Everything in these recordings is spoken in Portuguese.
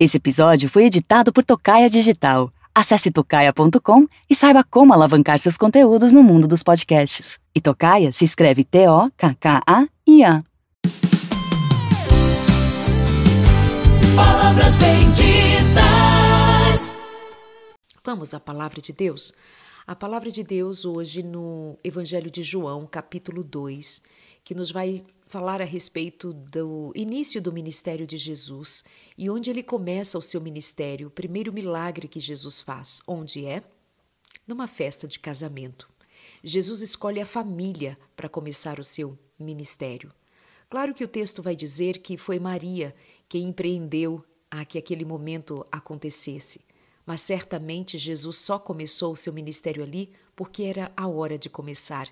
Esse episódio foi editado por Tocaia Digital. Acesse tocaia.com e saiba como alavancar seus conteúdos no mundo dos podcasts. E Tocaia se escreve T-O-K-K-A-I-A. Palavras benditas. Vamos à palavra de Deus? A palavra de Deus hoje no Evangelho de João, capítulo 2, que nos vai falar a respeito do início do ministério de Jesus e onde ele começa o seu ministério, o primeiro milagre que Jesus faz, onde é? Numa festa de casamento. Jesus escolhe a família para começar o seu ministério. Claro que o texto vai dizer que foi Maria quem empreendeu a que aquele momento acontecesse, mas certamente Jesus só começou o seu ministério ali porque era a hora de começar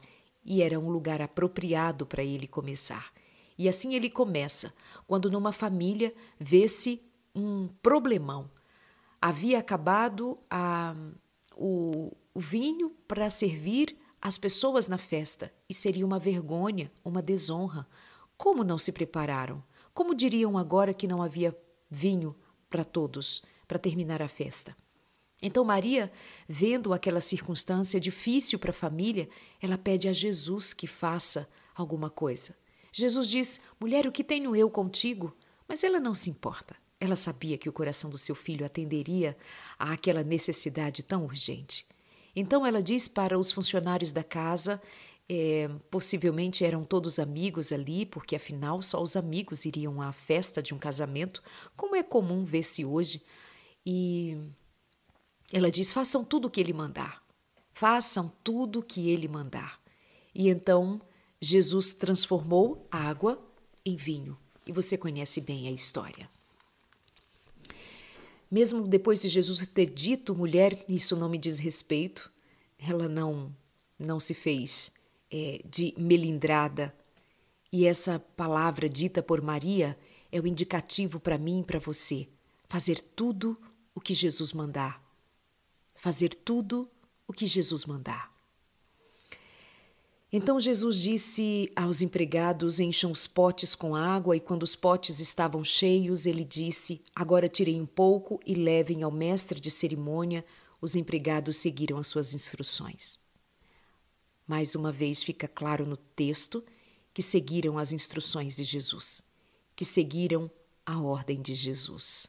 e era um lugar apropriado para ele começar. E assim ele começa, quando numa família vê-se um problemão. Havia acabado a, o, o vinho para servir as pessoas na festa e seria uma vergonha, uma desonra. Como não se prepararam? Como diriam agora que não havia vinho para todos para terminar a festa? Então, Maria, vendo aquela circunstância difícil para a família, ela pede a Jesus que faça alguma coisa. Jesus diz: Mulher, o que tenho eu contigo? Mas ela não se importa. Ela sabia que o coração do seu filho atenderia a aquela necessidade tão urgente. Então ela diz para os funcionários da casa, é, possivelmente eram todos amigos ali, porque afinal só os amigos iriam à festa de um casamento, como é comum ver-se hoje. E ela diz: façam tudo o que ele mandar. Façam tudo o que ele mandar. E então Jesus transformou água em vinho. E você conhece bem a história. Mesmo depois de Jesus ter dito, mulher, isso não me diz respeito, ela não, não se fez é, de melindrada. E essa palavra dita por Maria é o indicativo para mim e para você. Fazer tudo o que Jesus mandar fazer tudo o que Jesus mandar. Então Jesus disse aos empregados: encham os potes com água, e quando os potes estavam cheios, ele disse: Agora tirem um pouco e levem ao mestre de cerimônia. Os empregados seguiram as suas instruções. Mais uma vez fica claro no texto que seguiram as instruções de Jesus, que seguiram a ordem de Jesus.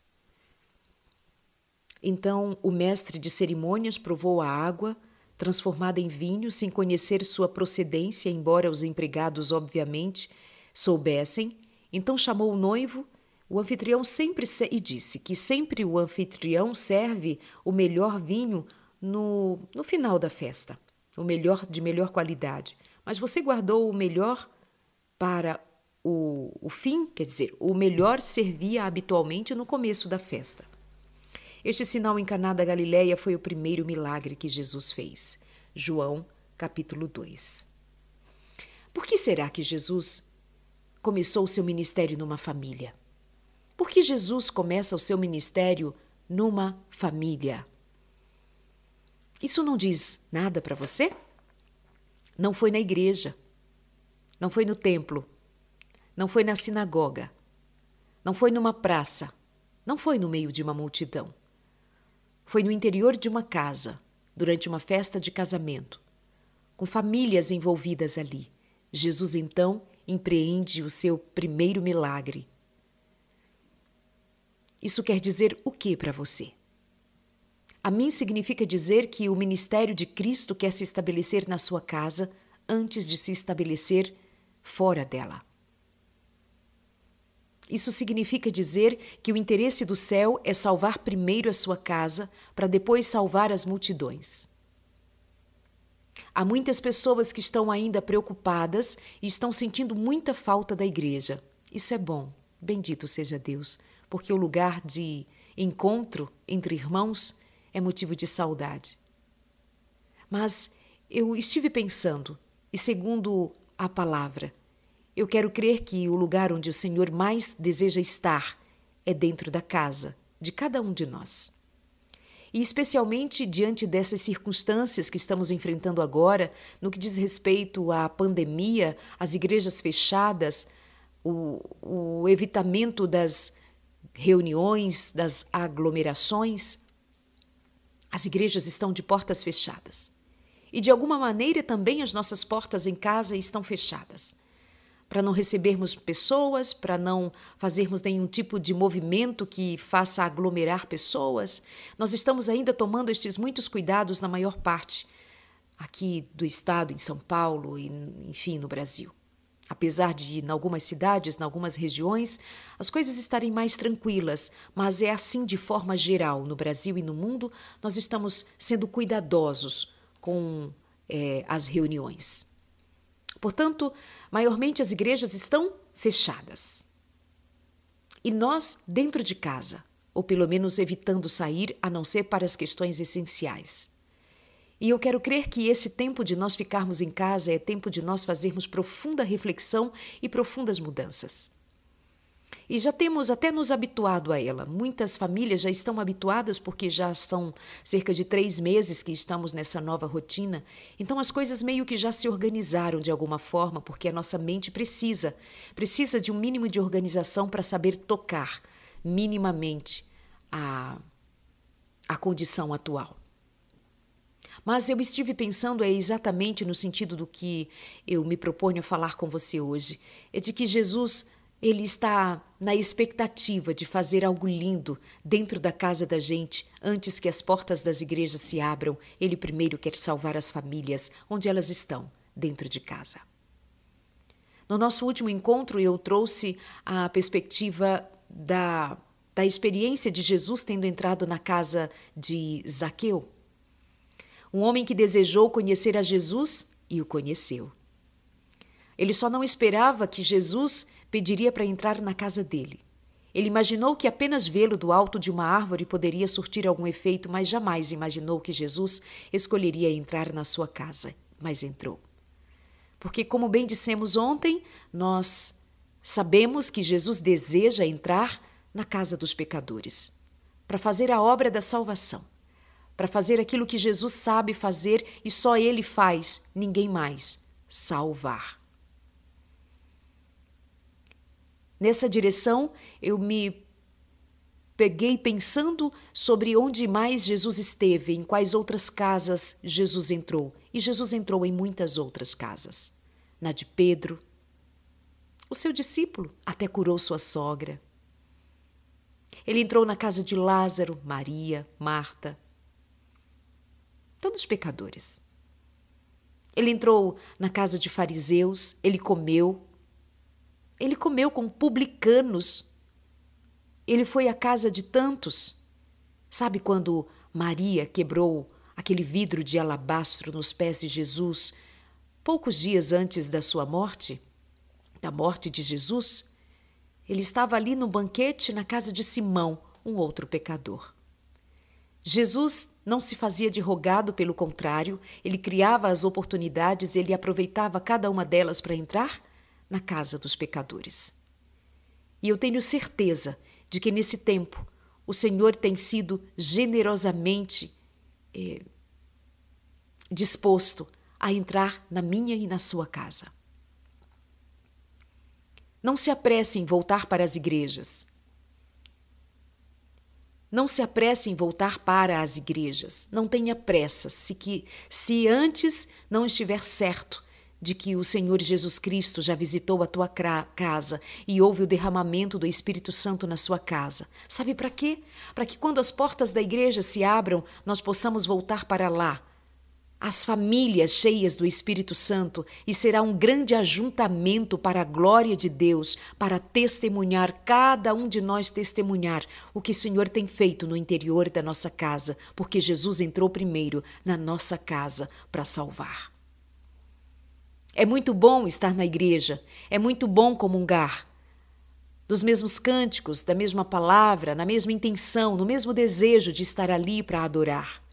Então o mestre de cerimônias provou a água, transformada em vinho, sem conhecer sua procedência, embora os empregados, obviamente, soubessem. Então chamou o noivo, o anfitrião sempre se... e disse que sempre o anfitrião serve o melhor vinho no, no final da festa, o melhor de melhor qualidade. Mas você guardou o melhor para o, o fim, quer dizer, o melhor servia habitualmente no começo da festa. Este sinal Caná da Galileia foi o primeiro milagre que Jesus fez. João, capítulo 2. Por que será que Jesus começou o seu ministério numa família? Por que Jesus começa o seu ministério numa família? Isso não diz nada para você? Não foi na igreja, não foi no templo, não foi na sinagoga, não foi numa praça, não foi no meio de uma multidão. Foi no interior de uma casa, durante uma festa de casamento, com famílias envolvidas ali. Jesus então empreende o seu primeiro milagre. Isso quer dizer o que para você? A mim significa dizer que o ministério de Cristo quer se estabelecer na sua casa antes de se estabelecer fora dela. Isso significa dizer que o interesse do céu é salvar primeiro a sua casa, para depois salvar as multidões. Há muitas pessoas que estão ainda preocupadas e estão sentindo muita falta da igreja. Isso é bom, bendito seja Deus, porque o lugar de encontro entre irmãos é motivo de saudade. Mas eu estive pensando, e segundo a palavra, eu quero crer que o lugar onde o Senhor mais deseja estar é dentro da casa de cada um de nós. E especialmente diante dessas circunstâncias que estamos enfrentando agora, no que diz respeito à pandemia, às igrejas fechadas, o, o evitamento das reuniões, das aglomerações, as igrejas estão de portas fechadas. E de alguma maneira também as nossas portas em casa estão fechadas. Para não recebermos pessoas, para não fazermos nenhum tipo de movimento que faça aglomerar pessoas, nós estamos ainda tomando estes muitos cuidados na maior parte aqui do estado, em São Paulo e, enfim, no Brasil. Apesar de, em algumas cidades, em algumas regiões, as coisas estarem mais tranquilas, mas é assim de forma geral no Brasil e no mundo, nós estamos sendo cuidadosos com é, as reuniões. Portanto, maiormente as igrejas estão fechadas. E nós dentro de casa, ou pelo menos evitando sair, a não ser para as questões essenciais. E eu quero crer que esse tempo de nós ficarmos em casa é tempo de nós fazermos profunda reflexão e profundas mudanças. E já temos até nos habituado a ela. Muitas famílias já estão habituadas porque já são cerca de três meses que estamos nessa nova rotina. Então as coisas meio que já se organizaram de alguma forma, porque a nossa mente precisa, precisa de um mínimo de organização para saber tocar minimamente a, a condição atual. Mas eu estive pensando é exatamente no sentido do que eu me proponho a falar com você hoje, é de que Jesus ele está na expectativa de fazer algo lindo dentro da casa da gente antes que as portas das igrejas se abram. Ele primeiro quer salvar as famílias onde elas estão, dentro de casa. No nosso último encontro, eu trouxe a perspectiva da, da experiência de Jesus tendo entrado na casa de Zaqueu. Um homem que desejou conhecer a Jesus e o conheceu. Ele só não esperava que Jesus pediria para entrar na casa dele. Ele imaginou que apenas vê-lo do alto de uma árvore poderia surtir algum efeito, mas jamais imaginou que Jesus escolheria entrar na sua casa. Mas entrou. Porque, como bem dissemos ontem, nós sabemos que Jesus deseja entrar na casa dos pecadores para fazer a obra da salvação, para fazer aquilo que Jesus sabe fazer e só ele faz, ninguém mais salvar. Nessa direção, eu me peguei pensando sobre onde mais Jesus esteve, em quais outras casas Jesus entrou. E Jesus entrou em muitas outras casas. Na de Pedro, o seu discípulo até curou sua sogra. Ele entrou na casa de Lázaro, Maria, Marta, todos pecadores. Ele entrou na casa de fariseus, ele comeu, ele comeu com publicanos. Ele foi à casa de tantos. Sabe quando Maria quebrou aquele vidro de alabastro nos pés de Jesus, poucos dias antes da sua morte, da morte de Jesus? Ele estava ali no banquete na casa de Simão, um outro pecador. Jesus não se fazia de rogado, pelo contrário, ele criava as oportunidades, ele aproveitava cada uma delas para entrar na casa dos pecadores. E eu tenho certeza de que nesse tempo o Senhor tem sido generosamente eh, disposto a entrar na minha e na sua casa. Não se apresse em voltar para as igrejas. Não se apresse em voltar para as igrejas. Não tenha pressa, se, que, se antes não estiver certo de que o Senhor Jesus Cristo já visitou a tua casa e houve o derramamento do Espírito Santo na sua casa. Sabe para quê? Para que quando as portas da igreja se abram, nós possamos voltar para lá. As famílias cheias do Espírito Santo, e será um grande ajuntamento para a glória de Deus, para testemunhar, cada um de nós testemunhar o que o Senhor tem feito no interior da nossa casa, porque Jesus entrou primeiro na nossa casa para salvar. É muito bom estar na igreja, é muito bom comungar. Dos mesmos cânticos, da mesma palavra, na mesma intenção, no mesmo desejo de estar ali para adorar.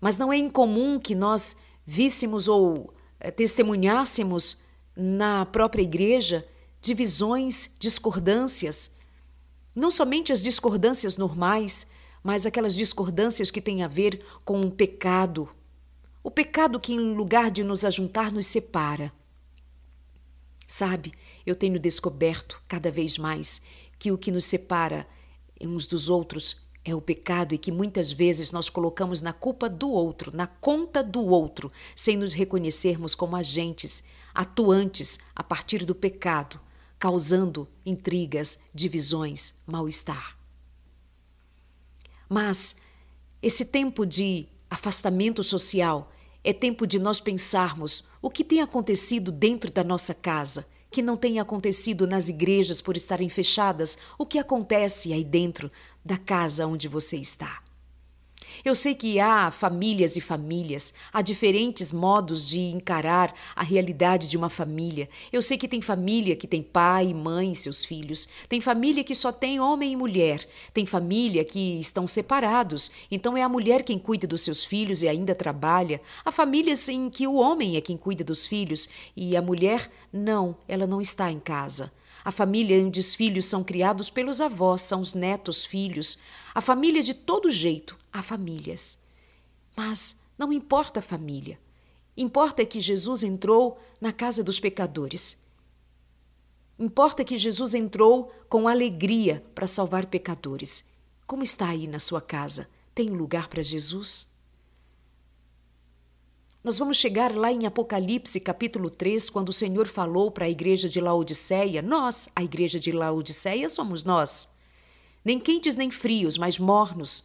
Mas não é incomum que nós víssemos ou eh, testemunhássemos na própria igreja divisões, discordâncias, não somente as discordâncias normais, mas aquelas discordâncias que têm a ver com o pecado, o pecado que, em lugar de nos ajuntar, nos separa. Sabe, eu tenho descoberto cada vez mais que o que nos separa uns dos outros é o pecado e que muitas vezes nós colocamos na culpa do outro, na conta do outro, sem nos reconhecermos como agentes, atuantes a partir do pecado, causando intrigas, divisões, mal-estar. Mas esse tempo de afastamento social é tempo de nós pensarmos o que tem acontecido dentro da nossa casa, que não tem acontecido nas igrejas por estarem fechadas, o que acontece aí dentro da casa onde você está. Eu sei que há famílias e famílias, há diferentes modos de encarar a realidade de uma família. Eu sei que tem família que tem pai, mãe e seus filhos, tem família que só tem homem e mulher, tem família que estão separados, então é a mulher quem cuida dos seus filhos e ainda trabalha. Há famílias em que o homem é quem cuida dos filhos e a mulher não, ela não está em casa. A família onde os filhos são criados pelos avós, são os netos, filhos. A família de todo jeito, há famílias. Mas não importa a família. Importa que Jesus entrou na casa dos pecadores. Importa que Jesus entrou com alegria para salvar pecadores. Como está aí na sua casa? Tem lugar para Jesus? Nós vamos chegar lá em Apocalipse, capítulo 3, quando o Senhor falou para a igreja de Laodiceia: Nós, a igreja de Laodiceia, somos nós. Nem quentes nem frios, mas mornos,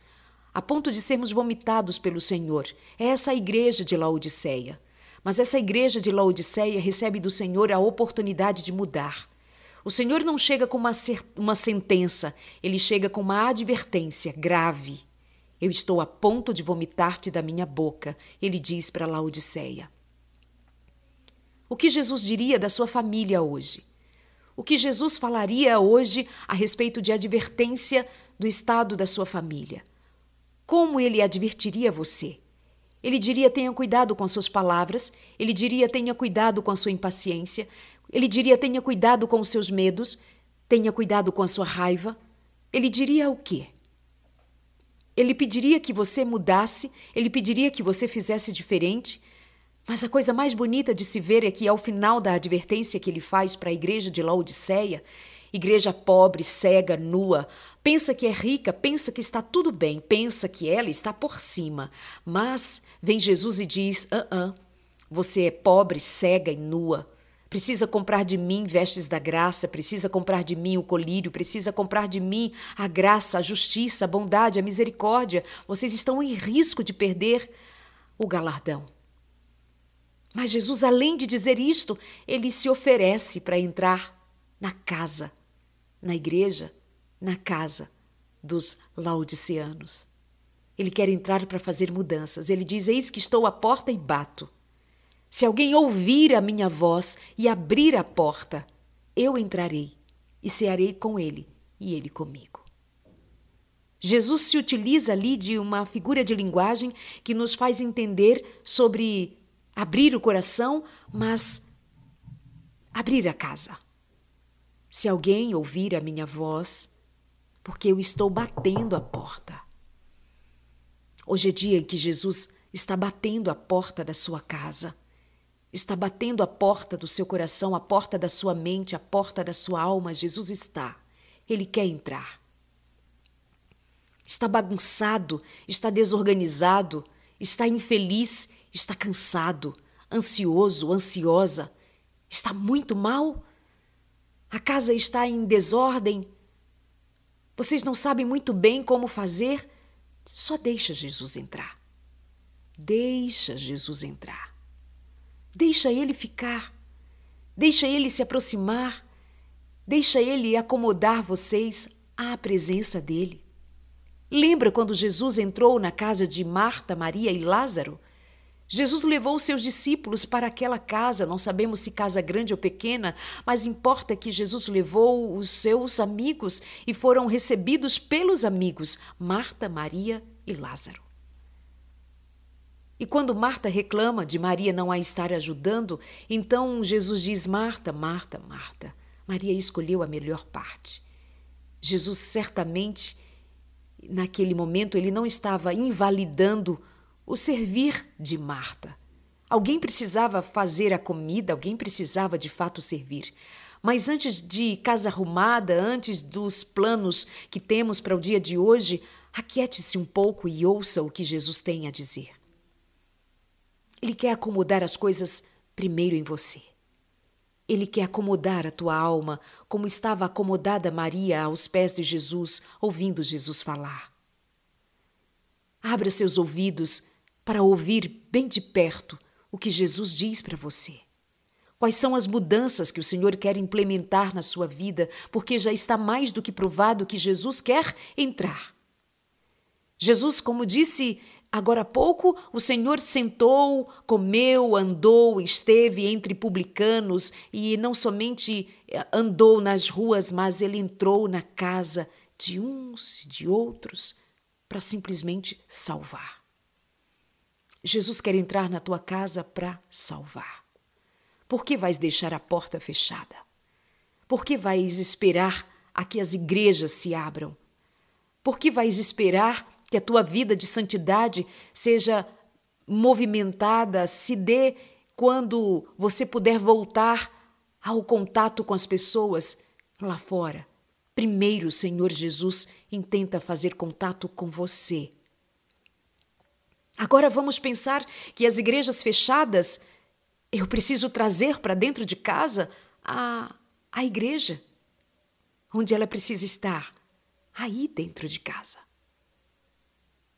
a ponto de sermos vomitados pelo Senhor. É essa a igreja de Laodiceia. Mas essa igreja de Laodiceia recebe do Senhor a oportunidade de mudar. O Senhor não chega com uma, uma sentença, ele chega com uma advertência grave. Eu estou a ponto de vomitar-te da minha boca, ele diz para Laodiceia. O que Jesus diria da sua família hoje? O que Jesus falaria hoje a respeito de advertência do estado da sua família? Como ele advertiria você? Ele diria: tenha cuidado com suas palavras, ele diria: tenha cuidado com a sua impaciência, ele diria: tenha cuidado com os seus medos, tenha cuidado com a sua raiva. Ele diria o quê? Ele pediria que você mudasse, ele pediria que você fizesse diferente. Mas a coisa mais bonita de se ver é que, ao final da advertência que ele faz para a igreja de Laodiceia, igreja pobre, cega, nua, pensa que é rica, pensa que está tudo bem, pensa que ela está por cima. Mas vem Jesus e diz: ah, ah, você é pobre, cega e nua. Precisa comprar de mim vestes da graça, precisa comprar de mim o colírio, precisa comprar de mim a graça, a justiça, a bondade, a misericórdia. Vocês estão em risco de perder o galardão. Mas Jesus, além de dizer isto, ele se oferece para entrar na casa, na igreja, na casa dos laodiceanos. Ele quer entrar para fazer mudanças. Ele diz: Eis que estou à porta e bato. Se alguém ouvir a minha voz e abrir a porta, eu entrarei e cearei com ele e ele comigo. Jesus se utiliza ali de uma figura de linguagem que nos faz entender sobre abrir o coração, mas abrir a casa. Se alguém ouvir a minha voz, porque eu estou batendo a porta. Hoje é dia em que Jesus está batendo a porta da sua casa está batendo a porta do seu coração, a porta da sua mente, a porta da sua alma. Jesus está. Ele quer entrar. Está bagunçado, está desorganizado, está infeliz, está cansado, ansioso, ansiosa. Está muito mal? A casa está em desordem? Vocês não sabem muito bem como fazer? Só deixa Jesus entrar. Deixa Jesus entrar. Deixa ele ficar. Deixa ele se aproximar. Deixa ele acomodar vocês à presença dele. Lembra quando Jesus entrou na casa de Marta, Maria e Lázaro? Jesus levou seus discípulos para aquela casa, não sabemos se casa grande ou pequena, mas importa que Jesus levou os seus amigos e foram recebidos pelos amigos, Marta, Maria e Lázaro. E quando Marta reclama de Maria não a estar ajudando, então Jesus diz: Marta, Marta, Marta, Maria escolheu a melhor parte. Jesus certamente, naquele momento, ele não estava invalidando o servir de Marta. Alguém precisava fazer a comida, alguém precisava de fato servir. Mas antes de casa arrumada, antes dos planos que temos para o dia de hoje, aquiete-se um pouco e ouça o que Jesus tem a dizer. Ele quer acomodar as coisas primeiro em você. Ele quer acomodar a tua alma, como estava acomodada Maria aos pés de Jesus, ouvindo Jesus falar. Abra seus ouvidos para ouvir bem de perto o que Jesus diz para você. Quais são as mudanças que o Senhor quer implementar na sua vida, porque já está mais do que provado que Jesus quer entrar. Jesus, como disse Agora há pouco, o Senhor sentou, comeu, andou, esteve entre publicanos e não somente eh, andou nas ruas, mas ele entrou na casa de uns e de outros para simplesmente salvar. Jesus quer entrar na tua casa para salvar. Por que vais deixar a porta fechada? Por que vais esperar a que as igrejas se abram? Por que vais esperar que a tua vida de santidade seja movimentada, se dê quando você puder voltar ao contato com as pessoas lá fora. Primeiro, o Senhor Jesus intenta fazer contato com você. Agora vamos pensar que as igrejas fechadas, eu preciso trazer para dentro de casa a, a igreja, onde ela precisa estar, aí dentro de casa.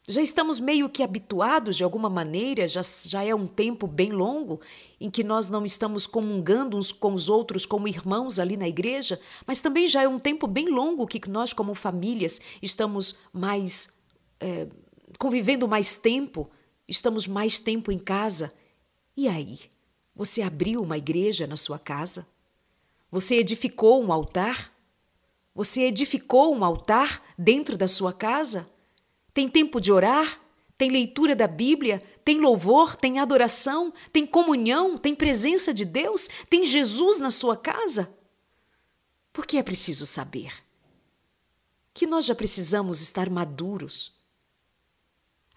Já estamos meio que habituados de alguma maneira, já, já é um tempo bem longo em que nós não estamos comungando uns com os outros como irmãos ali na igreja, mas também já é um tempo bem longo que nós, como famílias, estamos mais. É, convivendo mais tempo, estamos mais tempo em casa. E aí? Você abriu uma igreja na sua casa? Você edificou um altar? Você edificou um altar dentro da sua casa? Tem tempo de orar? Tem leitura da Bíblia? Tem louvor? Tem adoração? Tem comunhão? Tem presença de Deus? Tem Jesus na sua casa? Porque é preciso saber que nós já precisamos estar maduros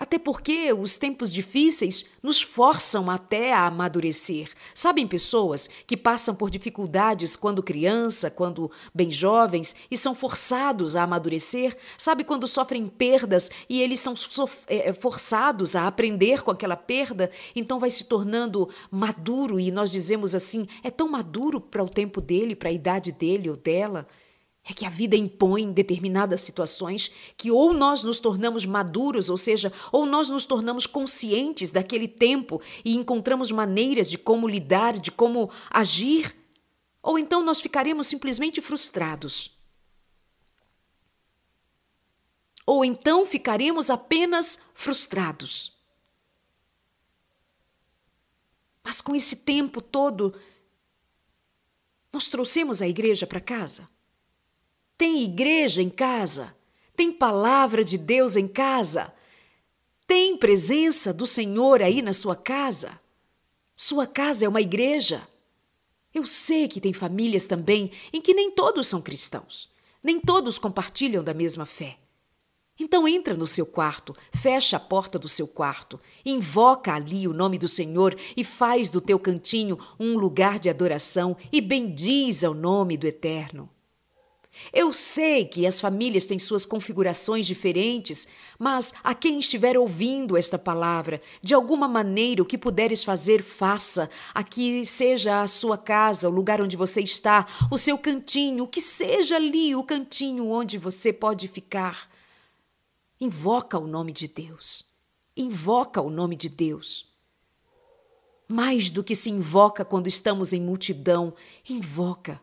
até porque os tempos difíceis nos forçam até a amadurecer. Sabem pessoas que passam por dificuldades quando criança, quando bem jovens e são forçados a amadurecer? Sabe quando sofrem perdas e eles são é, é, forçados a aprender com aquela perda? Então vai se tornando maduro e nós dizemos assim: é tão maduro para o tempo dele, para a idade dele ou dela. É que a vida impõe determinadas situações que ou nós nos tornamos maduros, ou seja, ou nós nos tornamos conscientes daquele tempo e encontramos maneiras de como lidar, de como agir, ou então nós ficaremos simplesmente frustrados. Ou então ficaremos apenas frustrados. Mas com esse tempo todo, nós trouxemos a igreja para casa? Tem igreja em casa? Tem palavra de Deus em casa? Tem presença do Senhor aí na sua casa? Sua casa é uma igreja? Eu sei que tem famílias também em que nem todos são cristãos, nem todos compartilham da mesma fé. Então entra no seu quarto, fecha a porta do seu quarto, invoca ali o nome do Senhor e faz do teu cantinho um lugar de adoração e bendiz ao nome do Eterno. Eu sei que as famílias têm suas configurações diferentes, mas a quem estiver ouvindo esta palavra, de alguma maneira o que puderes fazer, faça. Aqui seja a sua casa, o lugar onde você está, o seu cantinho, que seja ali o cantinho onde você pode ficar. Invoca o nome de Deus. Invoca o nome de Deus. Mais do que se invoca quando estamos em multidão, invoca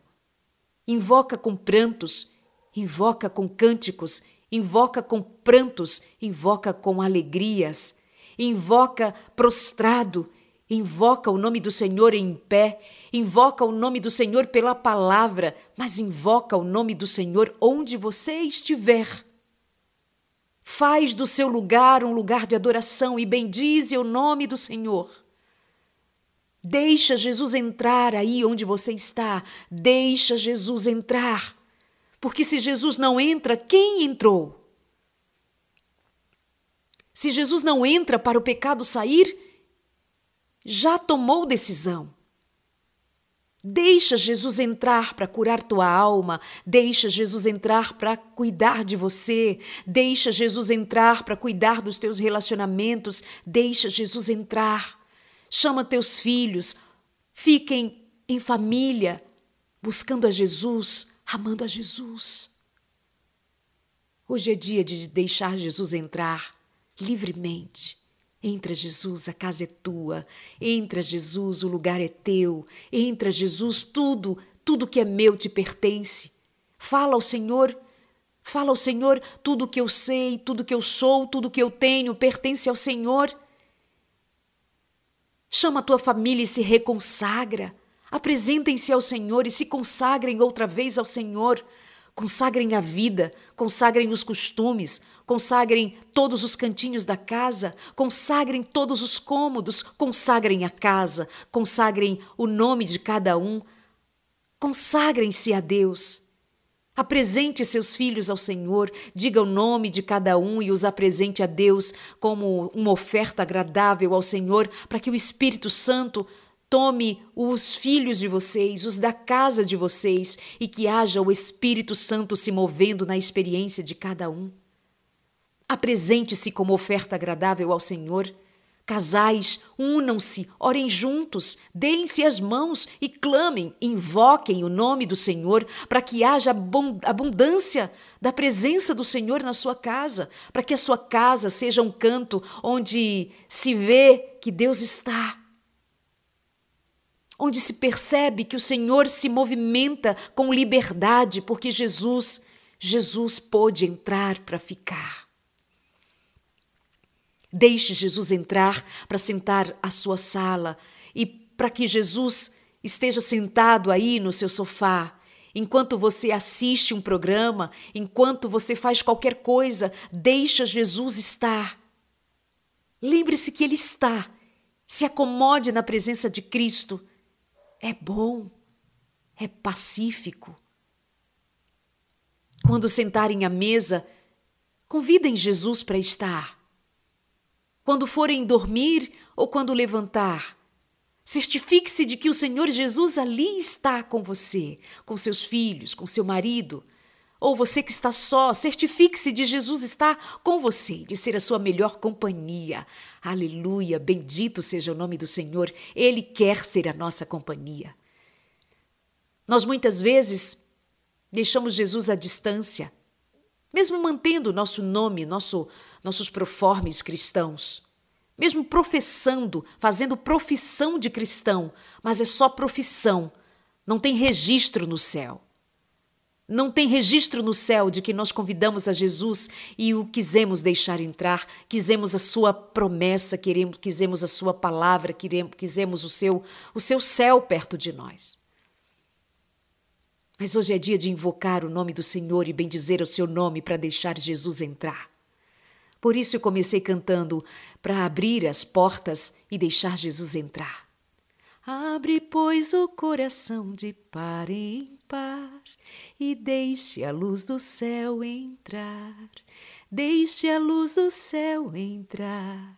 invoca com prantos, invoca com cânticos, invoca com prantos, invoca com alegrias, invoca prostrado, invoca o nome do Senhor em pé, invoca o nome do Senhor pela palavra, mas invoca o nome do Senhor onde você estiver. Faz do seu lugar um lugar de adoração e bendize o nome do Senhor. Deixa Jesus entrar aí onde você está. Deixa Jesus entrar. Porque se Jesus não entra, quem entrou? Se Jesus não entra para o pecado sair, já tomou decisão. Deixa Jesus entrar para curar tua alma, deixa Jesus entrar para cuidar de você, deixa Jesus entrar para cuidar dos teus relacionamentos, deixa Jesus entrar. Chama teus filhos, fiquem em família, buscando a Jesus, amando a Jesus. Hoje é dia de deixar Jesus entrar livremente. Entra, Jesus, a casa é tua. Entra, Jesus, o lugar é teu. Entra, Jesus, tudo, tudo que é meu te pertence. Fala ao Senhor, fala ao Senhor, tudo que eu sei, tudo que eu sou, tudo que eu tenho pertence ao Senhor. Chama a tua família e se reconsagra. Apresentem-se ao Senhor e se consagrem outra vez ao Senhor. Consagrem a vida, consagrem os costumes, consagrem todos os cantinhos da casa, consagrem todos os cômodos, consagrem a casa, consagrem o nome de cada um. Consagrem-se a Deus. Apresente seus filhos ao Senhor, diga o nome de cada um e os apresente a Deus como uma oferta agradável ao Senhor, para que o Espírito Santo Tome os filhos de vocês, os da casa de vocês, e que haja o Espírito Santo se movendo na experiência de cada um. Apresente-se como oferta agradável ao Senhor. Casais, unam-se, orem juntos, deem-se as mãos e clamem, invoquem o nome do Senhor, para que haja abundância da presença do Senhor na sua casa, para que a sua casa seja um canto onde se vê que Deus está onde se percebe que o Senhor se movimenta com liberdade, porque Jesus, Jesus pôde entrar para ficar. Deixe Jesus entrar para sentar à sua sala e para que Jesus esteja sentado aí no seu sofá. Enquanto você assiste um programa, enquanto você faz qualquer coisa, deixa Jesus estar. Lembre-se que Ele está. Se acomode na presença de Cristo é bom, é pacífico. Quando sentarem à mesa, convidem Jesus para estar. Quando forem dormir ou quando levantar, certifique-se de que o Senhor Jesus ali está com você, com seus filhos, com seu marido. Ou você que está só, certifique-se de Jesus estar com você, de ser a sua melhor companhia. Aleluia, bendito seja o nome do Senhor, Ele quer ser a nossa companhia. Nós muitas vezes deixamos Jesus à distância, mesmo mantendo nosso nome, nosso, nossos proformes cristãos, mesmo professando, fazendo profissão de cristão, mas é só profissão, não tem registro no céu. Não tem registro no céu de que nós convidamos a Jesus e o quisemos deixar entrar, quisemos a sua promessa, queremos, quisemos a sua palavra, queremos, quisemos o seu, o seu céu perto de nós. Mas hoje é dia de invocar o nome do Senhor e bendizer o seu nome para deixar Jesus entrar. Por isso eu comecei cantando para abrir as portas e deixar Jesus entrar. Abre, pois, o coração de par em par e deixe a luz do céu entrar. Deixe a luz do céu entrar.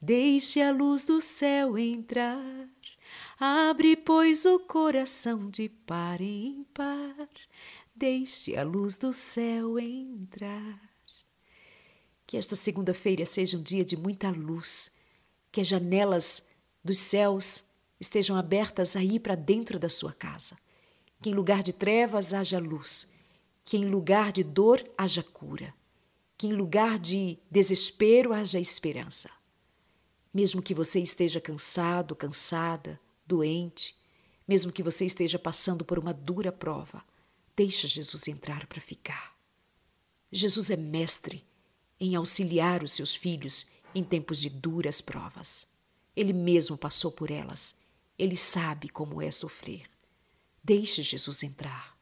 Deixe a luz do céu entrar. Abre, pois, o coração de par em par. Deixe a luz do céu entrar. Que esta segunda-feira seja um dia de muita luz, que as janelas dos céus estejam abertas aí para dentro da sua casa que em lugar de trevas haja luz, que em lugar de dor haja cura, que em lugar de desespero haja esperança. Mesmo que você esteja cansado, cansada, doente, mesmo que você esteja passando por uma dura prova, deixa Jesus entrar para ficar. Jesus é mestre em auxiliar os seus filhos em tempos de duras provas. Ele mesmo passou por elas. Ele sabe como é sofrer. Deixe Jesus entrar.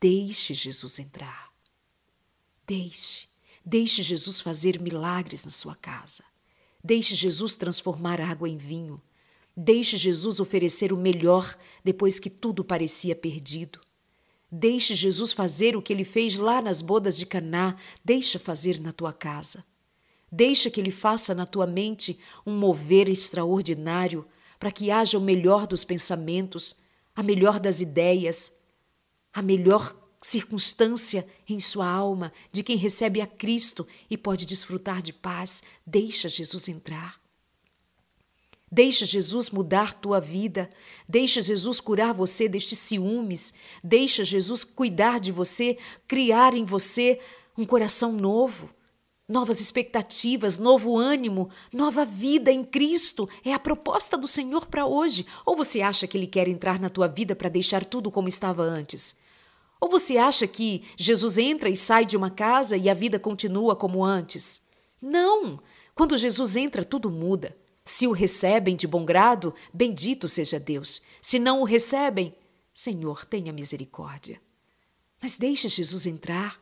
Deixe Jesus entrar. Deixe. Deixe Jesus fazer milagres na sua casa. Deixe Jesus transformar água em vinho. Deixe Jesus oferecer o melhor depois que tudo parecia perdido. Deixe Jesus fazer o que ele fez lá nas bodas de Caná, deixa fazer na tua casa. Deixa que ele faça na tua mente um mover extraordinário para que haja o melhor dos pensamentos, a melhor das ideias, a melhor circunstância em sua alma de quem recebe a Cristo e pode desfrutar de paz. Deixa Jesus entrar. Deixa Jesus mudar tua vida. Deixa Jesus curar você destes ciúmes. Deixa Jesus cuidar de você, criar em você um coração novo, novas expectativas, novo ânimo, nova vida em Cristo. É a proposta do Senhor para hoje. Ou você acha que Ele quer entrar na tua vida para deixar tudo como estava antes? Ou você acha que Jesus entra e sai de uma casa e a vida continua como antes? Não! Quando Jesus entra, tudo muda. Se o recebem de bom grado, bendito seja Deus. Se não o recebem, Senhor, tenha misericórdia. Mas deixe Jesus entrar.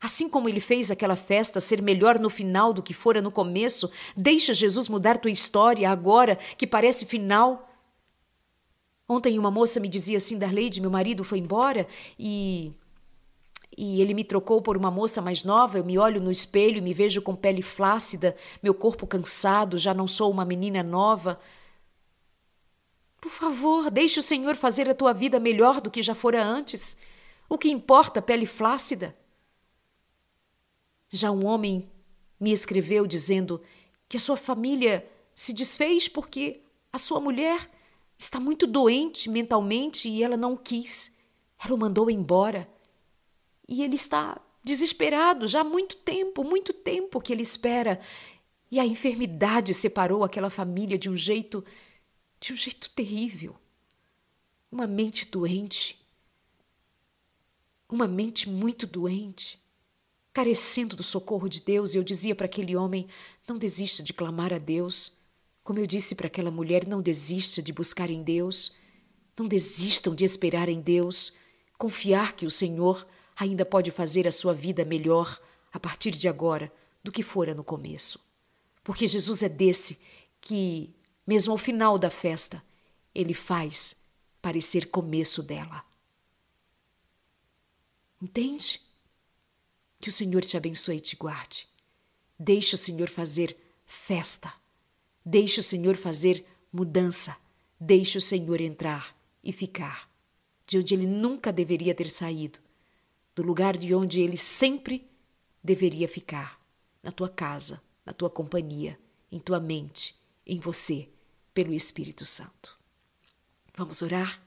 Assim como ele fez aquela festa ser melhor no final do que fora no começo, deixa Jesus mudar tua história agora, que parece final. Ontem uma moça me dizia assim, Darleide, meu marido foi embora e e ele me trocou por uma moça mais nova. Eu me olho no espelho e me vejo com pele flácida, meu corpo cansado, já não sou uma menina nova. Por favor, deixe o Senhor fazer a tua vida melhor do que já fora antes. O que importa, pele flácida? Já um homem me escreveu dizendo que a sua família se desfez porque a sua mulher está muito doente mentalmente e ela não quis. Ela o mandou embora. E ele está desesperado já há muito tempo, muito tempo que ele espera. E a enfermidade separou aquela família de um jeito de um jeito terrível. Uma mente doente. Uma mente muito doente carecendo do socorro de Deus, eu dizia para aquele homem: não desista de clamar a Deus. Como eu disse para aquela mulher: não desista de buscar em Deus. Não desistam de esperar em Deus. Confiar que o Senhor ainda pode fazer a sua vida melhor a partir de agora do que fora no começo. Porque Jesus é desse que, mesmo ao final da festa, ele faz parecer começo dela. Entende? Que o Senhor te abençoe e te guarde. Deixe o Senhor fazer festa. Deixe o Senhor fazer mudança. Deixe o Senhor entrar e ficar de onde ele nunca deveria ter saído, do lugar de onde ele sempre deveria ficar, na tua casa, na tua companhia, em tua mente, em você, pelo Espírito Santo. Vamos orar?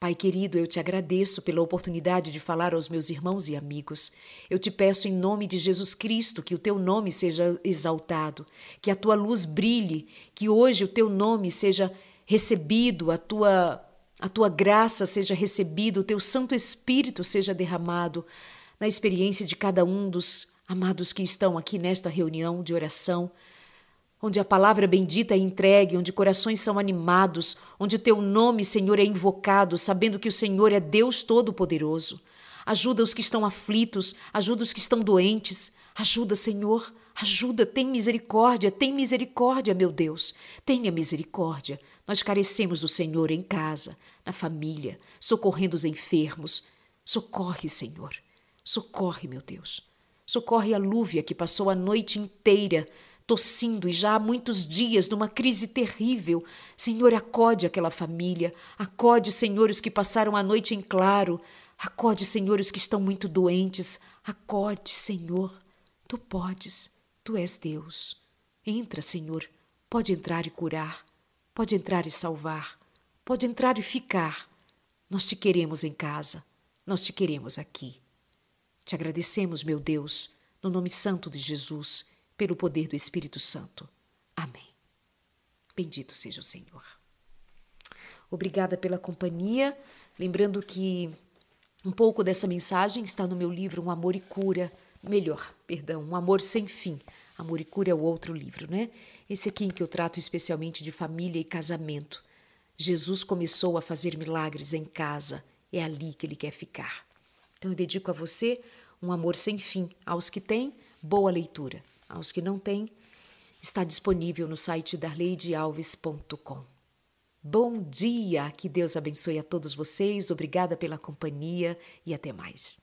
Pai querido, eu te agradeço pela oportunidade de falar aos meus irmãos e amigos. Eu te peço em nome de Jesus Cristo que o teu nome seja exaltado, que a tua luz brilhe, que hoje o teu nome seja recebido, a tua a tua graça seja recebida, o teu Santo Espírito seja derramado na experiência de cada um dos amados que estão aqui nesta reunião de oração onde a palavra bendita é entregue, onde corações são animados, onde teu nome, Senhor, é invocado, sabendo que o Senhor é Deus Todo-Poderoso. Ajuda os que estão aflitos, ajuda os que estão doentes. Ajuda, Senhor, ajuda, tem misericórdia, tem misericórdia, meu Deus. Tenha misericórdia. Nós carecemos do Senhor em casa, na família, socorrendo os enfermos. Socorre, Senhor. Socorre, meu Deus. Socorre a Lúvia que passou a noite inteira tossindo e já há muitos dias numa crise terrível. Senhor, acode aquela família, acode, Senhor, os que passaram a noite em claro, acode, Senhor, os que estão muito doentes, acode, Senhor. Tu podes, tu és Deus. Entra, Senhor, pode entrar e curar, pode entrar e salvar, pode entrar e ficar. Nós te queremos em casa, nós te queremos aqui. Te agradecemos, meu Deus, no nome santo de Jesus pelo poder do Espírito Santo. Amém. Bendito seja o Senhor. Obrigada pela companhia. Lembrando que um pouco dessa mensagem está no meu livro Um Amor e Cura. Melhor, perdão, Um Amor Sem Fim. Amor e Cura é o outro livro, né? Esse aqui em que eu trato especialmente de família e casamento. Jesus começou a fazer milagres em casa. É ali que ele quer ficar. Então eu dedico a você um amor sem fim. Aos que têm, boa leitura. Aos que não têm, está disponível no site darleidealves.com. Bom dia, que Deus abençoe a todos vocês, obrigada pela companhia e até mais.